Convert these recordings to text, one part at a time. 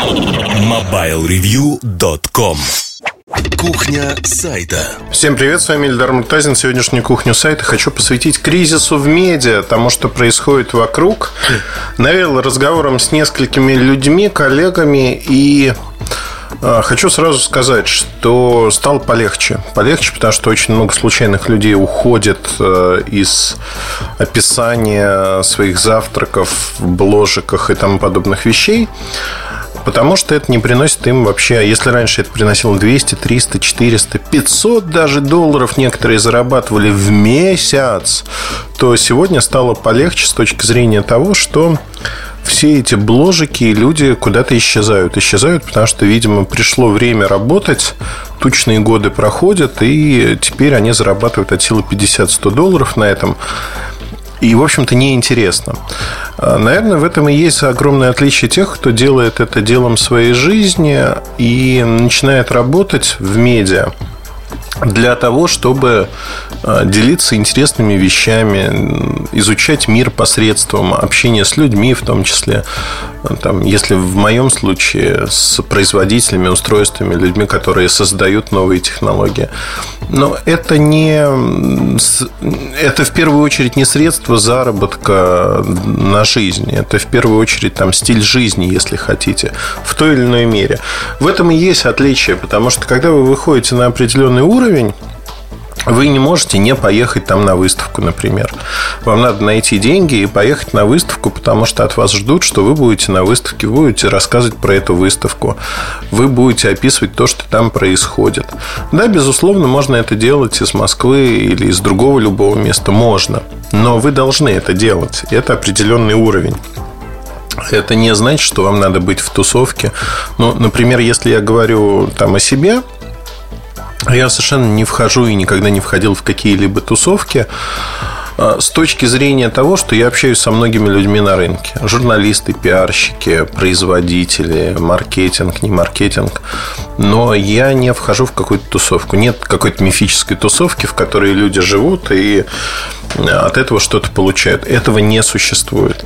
MobileReview.com Кухня сайта. Всем привет, с вами Ильдар Муртазин. Сегодняшнюю кухню сайта хочу посвятить кризису в медиа, тому, что происходит вокруг. Навел разговором с несколькими людьми, коллегами и а, Хочу сразу сказать, что стало полегче. Полегче, потому что очень много случайных людей уходит э, из описания своих завтраков в бложиках и тому подобных вещей. Потому что это не приносит им вообще... Если раньше это приносило 200, 300, 400, 500 даже долларов некоторые зарабатывали в месяц, то сегодня стало полегче с точки зрения того, что все эти бложики и люди куда-то исчезают. Исчезают, потому что, видимо, пришло время работать, тучные годы проходят, и теперь они зарабатывают от силы 50-100 долларов на этом. И, в общем-то, неинтересно. А, наверное, в этом и есть огромное отличие тех, кто делает это делом своей жизни и начинает работать в медиа для того, чтобы а, делиться интересными вещами, изучать мир посредством общения с людьми, в том числе, там, если в моем случае с производителями, устройствами, людьми, которые создают новые технологии. Но это не это в первую очередь не средство заработка на жизнь. Это в первую очередь там стиль жизни, если хотите, в той или иной мере. В этом и есть отличие, потому что когда вы выходите на определенный уровень, вы не можете не поехать там на выставку, например. Вам надо найти деньги и поехать на выставку, потому что от вас ждут, что вы будете на выставке, вы будете рассказывать про эту выставку, вы будете описывать то, что там происходит. Да, безусловно, можно это делать из Москвы или из другого любого места, можно. Но вы должны это делать. Это определенный уровень. Это не значит, что вам надо быть в тусовке. Ну, например, если я говорю там о себе, я совершенно не вхожу и никогда не входил в какие-либо тусовки а, с точки зрения того, что я общаюсь со многими людьми на рынке. Журналисты, пиарщики, производители, маркетинг, не маркетинг. Но я не вхожу в какую-то тусовку. Нет какой-то мифической тусовки, в которой люди живут и от этого что-то получают. Этого не существует.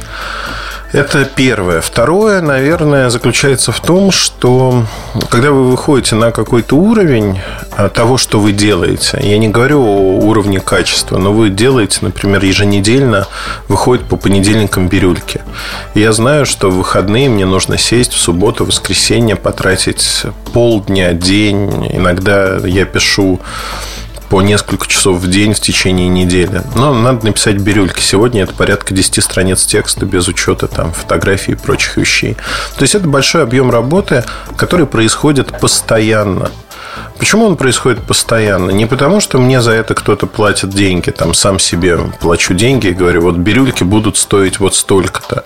Это первое. Второе, наверное, заключается в том, что когда вы выходите на какой-то уровень а, того, что вы делаете, я не говорю о уровне качества, но вы делаете, например, еженедельно, выходит по понедельникам бирюльки. Я знаю, что в выходные мне нужно сесть в субботу, воскресенье, потратить полдня, день. Иногда я пишу по несколько часов в день в течение недели. Но надо написать бирюльки. Сегодня это порядка 10 страниц текста без учета там, фотографий и прочих вещей. То есть это большой объем работы, который происходит постоянно. Почему он происходит постоянно? Не потому, что мне за это кто-то платит деньги, там сам себе плачу деньги и говорю, вот бирюльки будут стоить вот столько-то.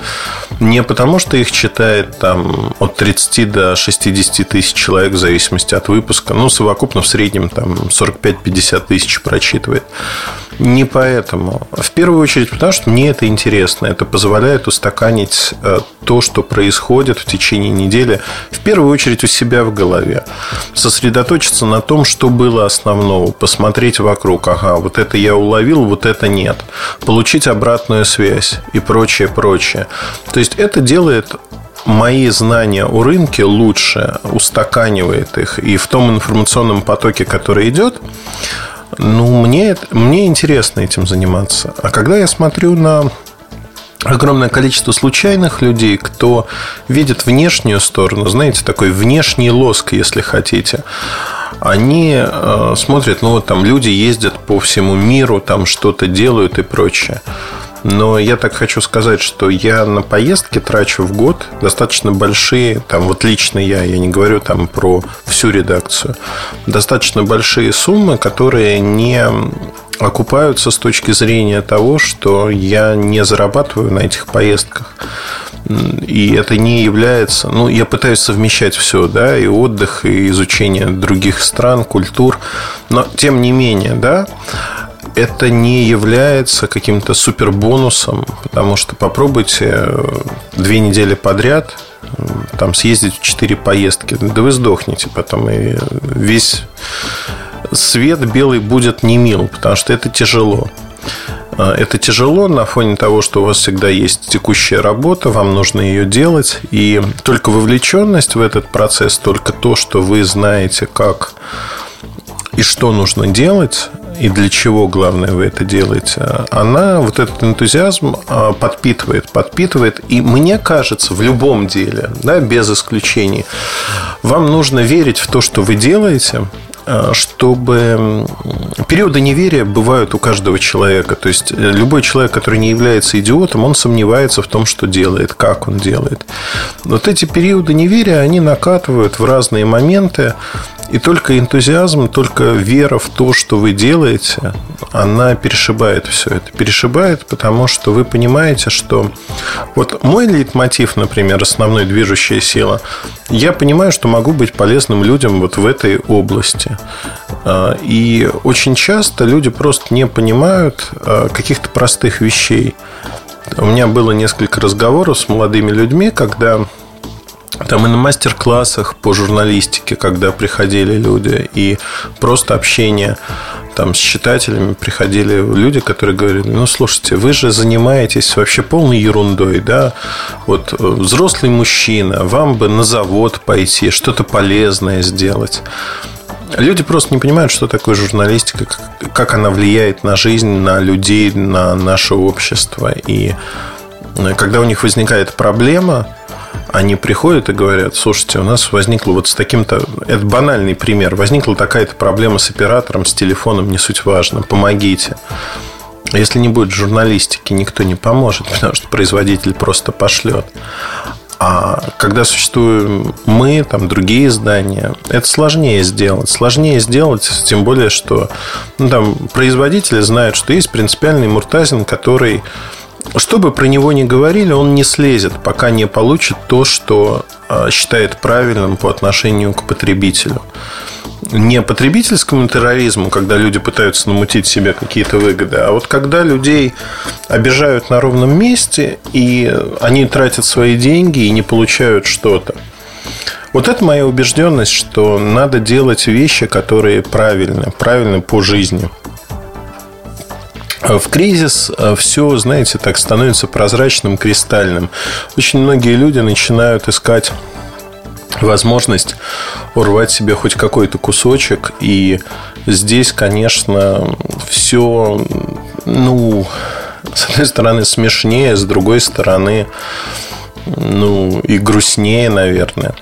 Не потому, что их читает там от 30 до 60 тысяч человек в зависимости от выпуска. Ну, совокупно в среднем там 45-50 тысяч прочитывает. Не поэтому. В первую очередь, потому что мне это интересно. Это позволяет устаканить э, то, что происходит в течение недели, в первую очередь у себя в голове. Сосредоточиться на том, что было основного. Посмотреть вокруг. Ага, вот это я уловил, вот это нет. Получить обратную связь и прочее, прочее. То есть, это делает мои знания о рынке лучше, устаканивает их. И в том информационном потоке, который идет, ну, мне, мне интересно этим заниматься. А когда я смотрю на огромное количество случайных людей, кто видит внешнюю сторону, знаете, такой внешний лоск, если хотите, они э, смотрят, ну вот там люди ездят по всему миру, там что-то делают и прочее. Но я так хочу сказать, что я на поездки трачу в год достаточно большие, там вот лично я, я не говорю там про всю редакцию, достаточно большие суммы, которые не окупаются с точки зрения того, что я не зарабатываю на этих поездках. И это не является... Ну, я пытаюсь совмещать все, да, и отдых, и изучение других стран, культур. Но, тем не менее, да, это не является каким-то супер бонусом, потому что попробуйте э, две недели подряд там съездить в четыре поездки, да вы сдохнете потом, и весь свет белый будет не мил, потому что это тяжело. А, это тяжело на фоне того, что у вас всегда есть текущая работа, вам нужно ее делать. И только вовлеченность в этот процесс, только то, что вы знаете, как и что нужно делать, и для чего, главное, вы это делаете, она вот этот энтузиазм а, подпитывает, подпитывает. И мне кажется, в любом деле, да, без исключений, вам нужно верить в то, что вы делаете, а, чтобы периоды неверия бывают у каждого человека. То есть э, любой человек, который не является идиотом, он сомневается в том, что делает, как он делает. Вот эти периоды неверия, они накатывают в разные моменты. И только энтузиазм, только вера в то, что вы делаете, она перешибает все это. Перешибает, потому что вы понимаете, что вот мой лейтмотив, например, основной движущая сила, я понимаю, что могу быть полезным людям вот в этой области. А, и очень часто люди просто не понимают а, каких-то простых вещей. У меня было несколько разговоров с молодыми людьми, когда там и на мастер-классах по журналистике, когда приходили люди, и просто общение там с читателями приходили люди, которые говорили, ну, слушайте, вы же занимаетесь вообще полной ерундой, да, вот э, взрослый мужчина, вам бы на завод пойти, что-то полезное сделать. Люди просто не понимают, что такое журналистика, как она влияет на жизнь, на людей, на наше общество. И э, когда у них возникает проблема, они приходят и говорят, слушайте, у нас возникло вот с таким-то... Это банальный пример. Возникла такая-то проблема с оператором, с телефоном, не суть важно. Помогите. Если не будет журналистики, никто не поможет, потому что производитель просто пошлет. А когда существуем мы, там другие издания, это сложнее сделать. Сложнее сделать, тем более, что ну, там, производители знают, что есть принципиальный Муртазин, который что бы про него ни говорили, он не слезет, пока не получит то, что а, считает правильным по отношению к потребителю. Не потребительскому терроризму, когда люди пытаются намутить себе какие-то выгоды, а вот когда людей обижают на ровном месте, и они тратят свои деньги и не получают что-то. Вот это моя убежденность, что надо делать вещи, которые правильны, правильны по жизни. В кризис э, все, знаете, так становится прозрачным, кристальным. Очень многие люди начинают искать возможность урвать себе хоть какой-то кусочек. И здесь, конечно, все, ну, с одной стороны, смешнее, с другой стороны, ну, и грустнее, наверное.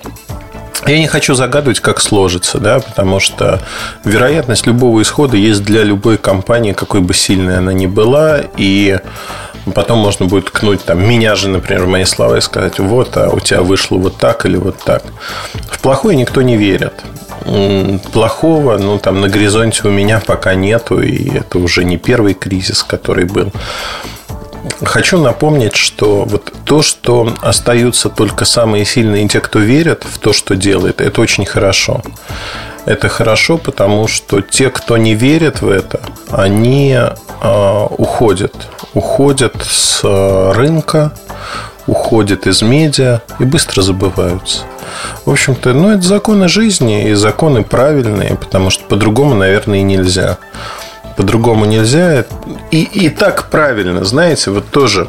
Я не хочу загадывать, как сложится, да, потому что вероятность любого исхода есть для любой компании, какой бы сильной она ни была, и потом можно будет ткнуть там меня же, например, мои слова и сказать, вот, а у тебя вышло вот так или вот так. В плохое никто не верит. Плохого, ну, там на горизонте у меня пока нету, и это уже не первый кризис, который был хочу напомнить, что вот то, что остаются только самые сильные, те, кто верят в то, что делает, это очень хорошо. Это хорошо, потому что те, кто не верит в это, они э, уходят. Уходят с рынка, уходят из медиа и быстро забываются. В общем-то, ну, это законы жизни и законы правильные, потому что по-другому, наверное, и нельзя по-другому нельзя. И, и так правильно, знаете, вот тоже.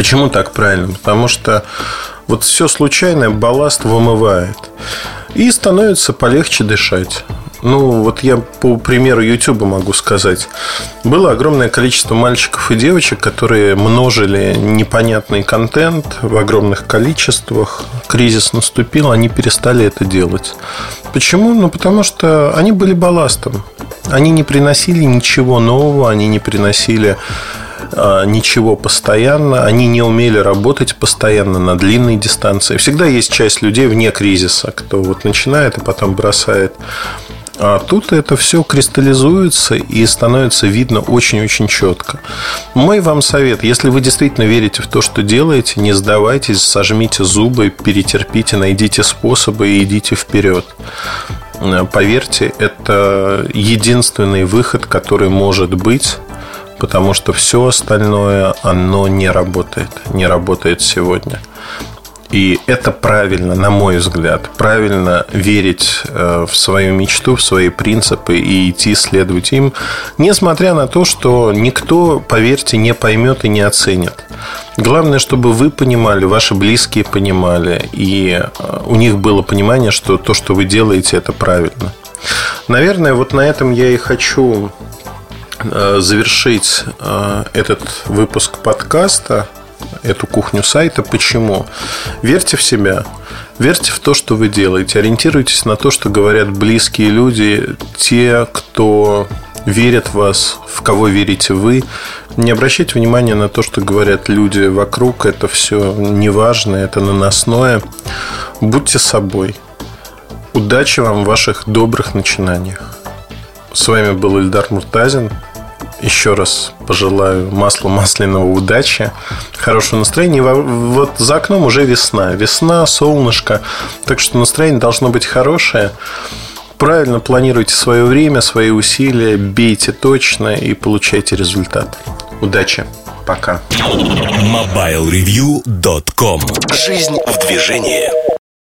Почему так правильно? Потому что вот все случайное балласт вымывает. И становится полегче дышать. Ну, вот я по примеру YouTube могу сказать. Было огромное количество мальчиков и девочек, которые множили непонятный контент в огромных количествах. Кризис наступил, они перестали это делать. Почему? Ну, потому что они были балластом. Они не приносили ничего нового, они не приносили ничего постоянно, они не умели работать постоянно на длинной дистанции. Всегда есть часть людей вне кризиса, кто вот начинает и потом бросает. А тут это все кристаллизуется и становится видно очень-очень четко. Мой вам совет, если вы действительно верите в то, что делаете, не сдавайтесь, сожмите зубы, перетерпите, найдите способы и идите вперед. Поверьте, это единственный выход, который может быть потому что все остальное, оно не работает, не работает сегодня. И это правильно, на мой взгляд. Правильно верить э, в свою мечту, в свои принципы и идти следовать им, несмотря на то, что никто, поверьте, не поймет и не оценит. Главное, чтобы вы понимали, ваши близкие понимали, и э, у них было понимание, что то, что вы делаете, это правильно. Наверное, вот на этом я и хочу завершить этот выпуск подкаста эту кухню сайта. Почему? Верьте в себя. Верьте в то, что вы делаете. Ориентируйтесь на то, что говорят близкие люди, те, кто верят в вас, в кого верите вы. Не обращайте внимания на то, что говорят люди вокруг. Это все неважно, это наносное. Будьте собой. Удачи вам в ваших добрых начинаниях. С вами был Ильдар Муртазин еще раз пожелаю маслу масляного удачи, хорошего настроения. Вот за окном уже весна. Весна, солнышко. Так что настроение должно быть хорошее. Правильно планируйте свое время, свои усилия, бейте точно и получайте результат. Удачи. Пока. MobileReview.com Жизнь в движении.